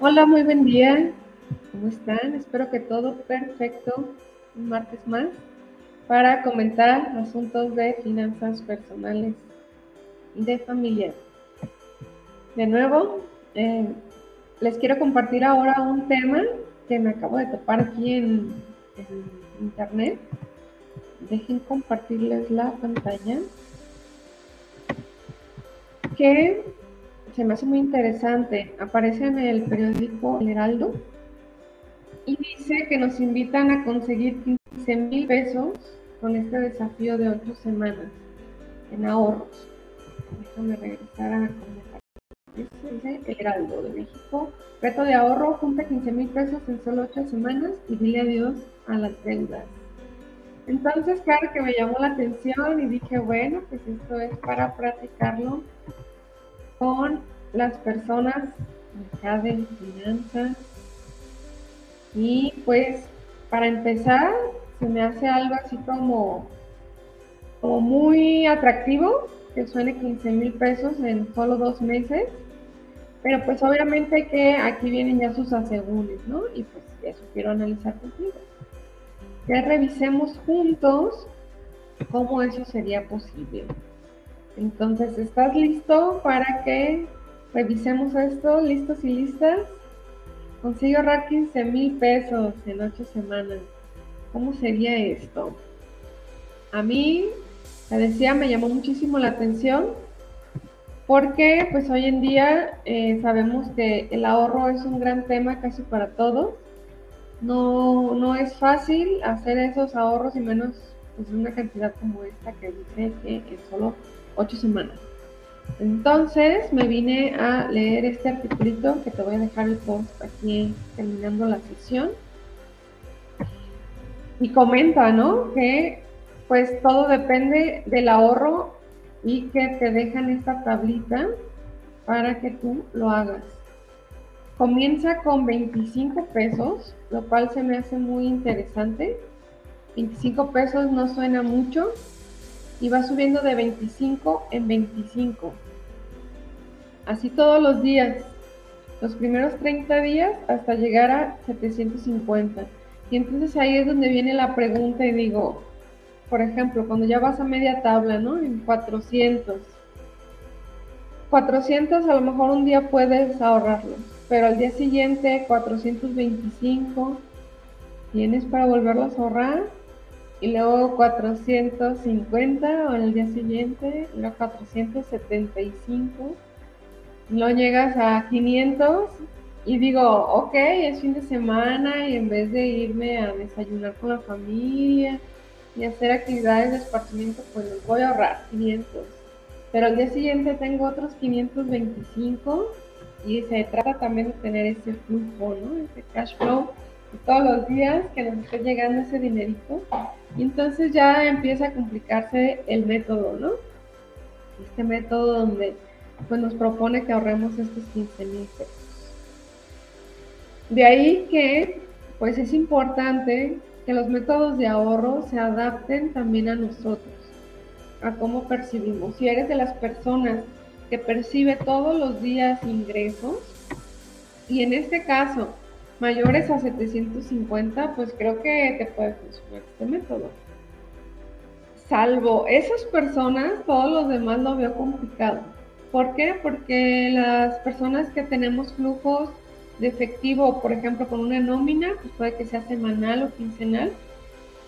Hola, muy buen día. ¿Cómo están? Espero que todo perfecto. Un martes más para comentar asuntos de finanzas personales de familia. De nuevo, eh, les quiero compartir ahora un tema que me acabo de topar aquí en, en internet. Dejen compartirles la pantalla. Que se me hace muy interesante. Aparece en el periódico El Heraldo y dice que nos invitan a conseguir 15 mil pesos con este desafío de ocho semanas en ahorros. Déjame regresar a Dice El Heraldo de México. Reto de ahorro, junta 15 mil pesos en solo ocho semanas y dile adiós a las deudas. Entonces, claro que me llamó la atención y dije, bueno, pues esto es para practicarlo con las personas acá de finanzas. Y pues para empezar, se me hace algo así como, como muy atractivo, que suene 15 mil pesos en solo dos meses. Pero pues obviamente que aquí vienen ya sus asegúnes, ¿no? Y pues eso quiero analizar contigo. Que revisemos juntos cómo eso sería posible. Entonces, ¿estás listo para que revisemos esto? ¿Listos y listas? Consigo ahorrar 15 mil pesos en 8 semanas. ¿Cómo sería esto? A mí, te decía, me llamó muchísimo la atención porque pues hoy en día eh, sabemos que el ahorro es un gran tema casi para todos. No, no es fácil hacer esos ahorros y menos pues, una cantidad como esta que dice que es solo ocho semanas. Entonces me vine a leer este articulito que te voy a dejar el post aquí terminando la sesión. Y comenta, ¿no? Que pues todo depende del ahorro y que te dejan esta tablita para que tú lo hagas. Comienza con 25 pesos, lo cual se me hace muy interesante. 25 pesos no suena mucho, y va subiendo de 25 en 25. Así todos los días, los primeros 30 días hasta llegar a 750. Y entonces ahí es donde viene la pregunta y digo, por ejemplo, cuando ya vas a media tabla, ¿no? En 400. 400 a lo mejor un día puedes ahorrarlo, pero al día siguiente 425 tienes para volverlos a ahorrar y luego 450 o en el día siguiente, luego 475, luego llegas a 500 y digo, ok, es fin de semana y en vez de irme a desayunar con la familia y hacer actividades de esparcimiento, pues los voy a ahorrar 500. Pero al día siguiente tengo otros 525 y se trata también de tener ese flujo, ¿no? Ese cash flow todos los días que nos esté llegando ese dinerito. Y entonces ya empieza a complicarse el método, ¿no? Este método donde pues, nos propone que ahorremos estos 15 mil pesos. De ahí que pues es importante que los métodos de ahorro se adapten también a nosotros, a cómo percibimos. Si eres de las personas que percibe todos los días ingresos, y en este caso mayores a 750, pues creo que te puede funcionar este método. Salvo esas personas, todos los demás lo veo complicado. ¿Por qué? Porque las personas que tenemos flujos de efectivo, por ejemplo, con una nómina, pues puede que sea semanal o quincenal.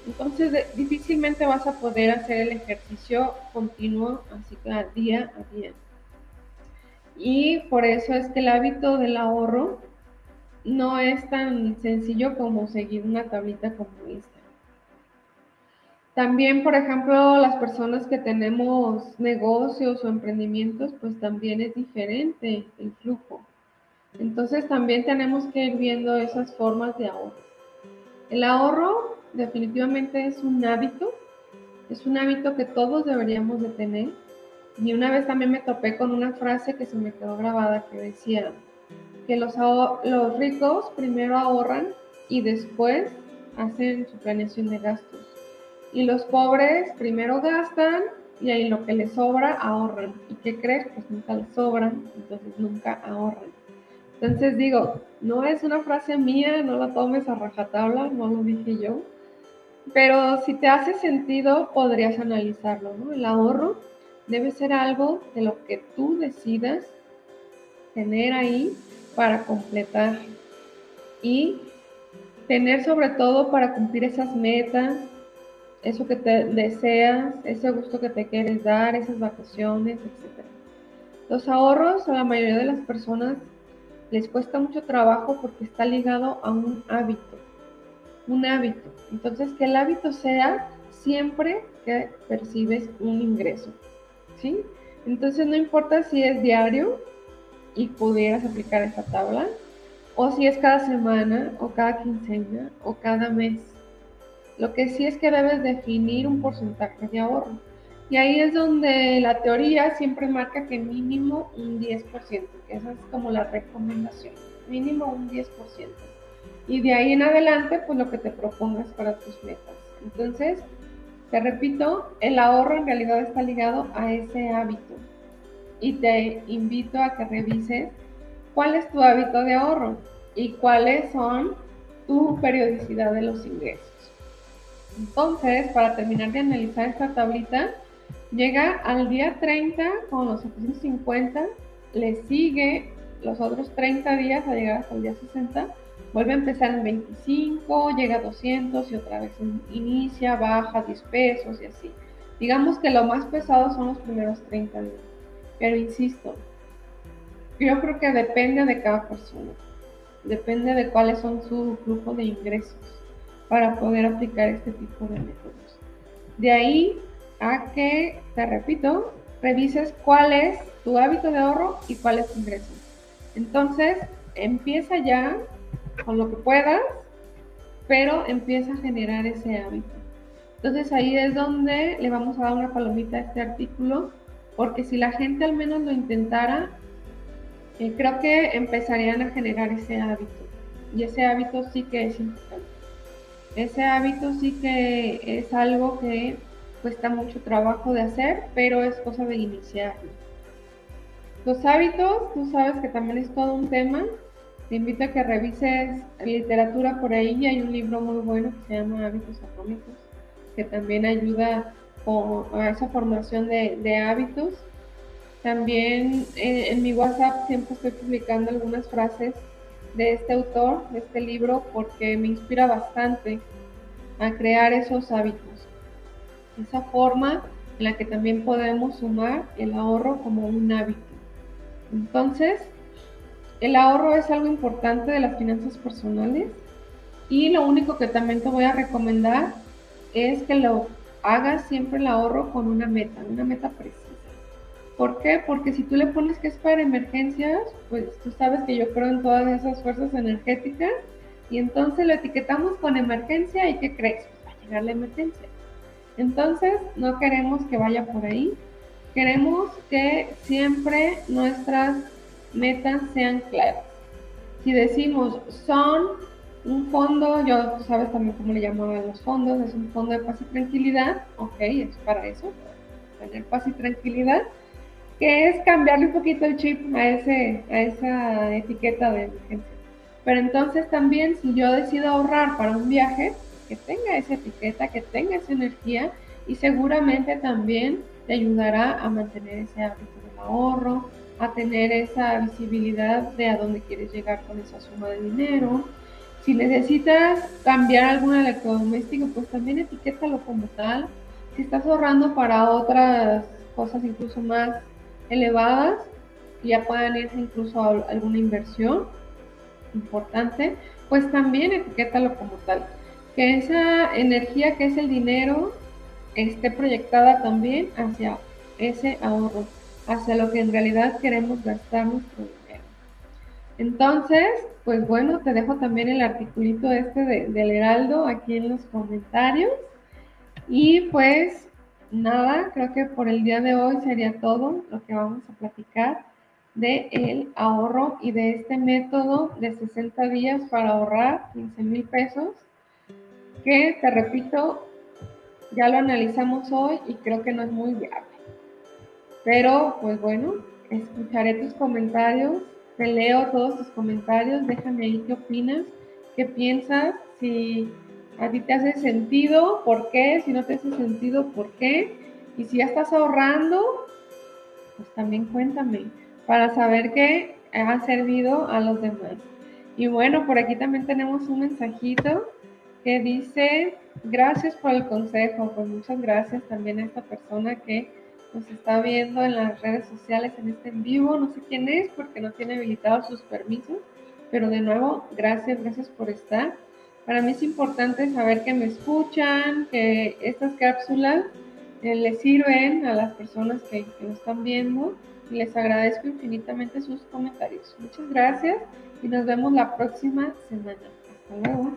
Entonces, difícilmente vas a poder hacer el ejercicio continuo, así que día a día. Y por eso es que el hábito del ahorro no es tan sencillo como seguir una tablita como esta. También, por ejemplo, las personas que tenemos negocios o emprendimientos, pues también es diferente el flujo. Entonces también tenemos que ir viendo esas formas de ahorro. El ahorro definitivamente es un hábito, es un hábito que todos deberíamos de tener. Y una vez también me topé con una frase que se me quedó grabada que decía, que los, los ricos primero ahorran y después hacen su planeación de gastos. Y los pobres primero gastan y ahí lo que les sobra ahorran. ¿Y qué crees? Pues nunca les sobran, entonces nunca ahorran. Entonces digo, no es una frase mía, no la tomes a rajatabla, no lo dije yo, pero si te hace sentido, podrías analizarlo. El ahorro debe ser algo de lo que tú decidas tener ahí para completar y tener sobre todo para cumplir esas metas, eso que te deseas, ese gusto que te quieres dar, esas vacaciones, etc. Los ahorros a la mayoría de las personas les cuesta mucho trabajo porque está ligado a un hábito, un hábito. Entonces, que el hábito sea siempre que percibes un ingreso, ¿sí? Entonces, no importa si es diario y pudieras aplicar esta tabla, o si es cada semana, o cada quincena, o cada mes. Lo que sí es que debes definir un porcentaje de ahorro. Y ahí es donde la teoría siempre marca que mínimo un 10%, que esa es como la recomendación, mínimo un 10%. Y de ahí en adelante, pues lo que te propongas para tus metas. Entonces, te repito, el ahorro en realidad está ligado a ese hábito. Y te invito a que revises cuál es tu hábito de ahorro y cuáles son tu periodicidad de los ingresos. Entonces, para terminar de analizar esta tablita, Llega al día 30 con los 750, le sigue los otros 30 días a llegar hasta el día 60, vuelve a empezar en 25, llega a 200 y otra vez inicia, baja 10 pesos y así. Digamos que lo más pesado son los primeros 30 días. Pero insisto, yo creo que depende de cada persona, depende de cuáles son su flujo de ingresos para poder aplicar este tipo de métodos. De ahí a que, te repito, revises cuál es tu hábito de ahorro y cuál es tu ingreso. Entonces, empieza ya con lo que puedas, pero empieza a generar ese hábito. Entonces ahí es donde le vamos a dar una palomita a este artículo, porque si la gente al menos lo intentara, eh, creo que empezarían a generar ese hábito. Y ese hábito sí que es importante. Ese hábito sí que es algo que cuesta mucho trabajo de hacer, pero es cosa de iniciarlo. Los hábitos, tú sabes que también es todo un tema. Te invito a que revises literatura por ahí. Hay un libro muy bueno que se llama Hábitos Atómicos, que también ayuda a esa formación de, hábitos. También eh, en mi WhatsApp siempre estoy publicando algunas frases de este autor, de este libro, porque me inspira bastante a crear esos hábitos esa forma en la que también podemos sumar el ahorro como un hábito. Entonces, el ahorro es algo importante de las finanzas personales y lo único que también te voy a recomendar es que lo hagas siempre el ahorro con una meta, una meta precisa. ¿Por qué? Porque si tú le pones que es para emergencias, pues tú sabes que yo creo en todas esas fuerzas energéticas y entonces lo etiquetamos con emergencia y ¿qué crees? Pues va a llegar la emergencia. Entonces, no queremos que vaya por ahí. Queremos que siempre nuestras metas sean claras. Si decimos son un fondo, yo sabes también cómo le llamaban los fondos, es un fondo de paz y tranquilidad, ok, es para eso, tener paz y tranquilidad, que es cambiarle un poquito el chip a, ese, a esa etiqueta de emergencia. Pero entonces también si yo decido ahorrar para un viaje, que tenga esa etiqueta, que tenga esa energía y seguramente también te ayudará a mantener ese hábito del ahorro, a tener esa visibilidad de a dónde quieres llegar con esa suma de dinero. Si necesitas cambiar algún electrodoméstico, pues también etiquétalo como tal. Si estás ahorrando para otras cosas incluso más elevadas, ya puedan irse incluso a alguna inversión importante, pues también etiquétalo como tal que esa energía que es el dinero esté proyectada también hacia ese ahorro, hacia lo que en realidad queremos gastar nuestro dinero. Entonces, pues bueno, te dejo también el articulito este del Heraldo aquí en los comentarios. Y pues nada, creo que por el día de hoy sería todo lo que vamos a platicar de el ahorro y de este método de 60 días para ahorrar 15 mil pesos que, te repito, ya lo analizamos hoy y creo que no es muy viable. Pero, pues bueno, escucharé tus comentarios, te leo todos tus comentarios, déjame ahí qué opinas, qué piensas, si a ti te hace sentido, por qué, si no te hace sentido, por qué, y si ya estás ahorrando, pues también cuéntame, para saber que ha servido a los demás. Y bueno, por aquí también tenemos un mensajito que dice, gracias por el consejo, pues muchas gracias también a esta persona que nos está viendo en las redes sociales en este en vivo, no sé quién es porque no tiene habilitados sus permisos, pero de nuevo, gracias, gracias por estar. Para mí es importante saber que me escuchan, que estas cápsulas eh, les sirven a las personas que, que nos están viendo y les agradezco infinitamente sus comentarios. Muchas gracias y nos vemos la próxima semana. Hasta luego.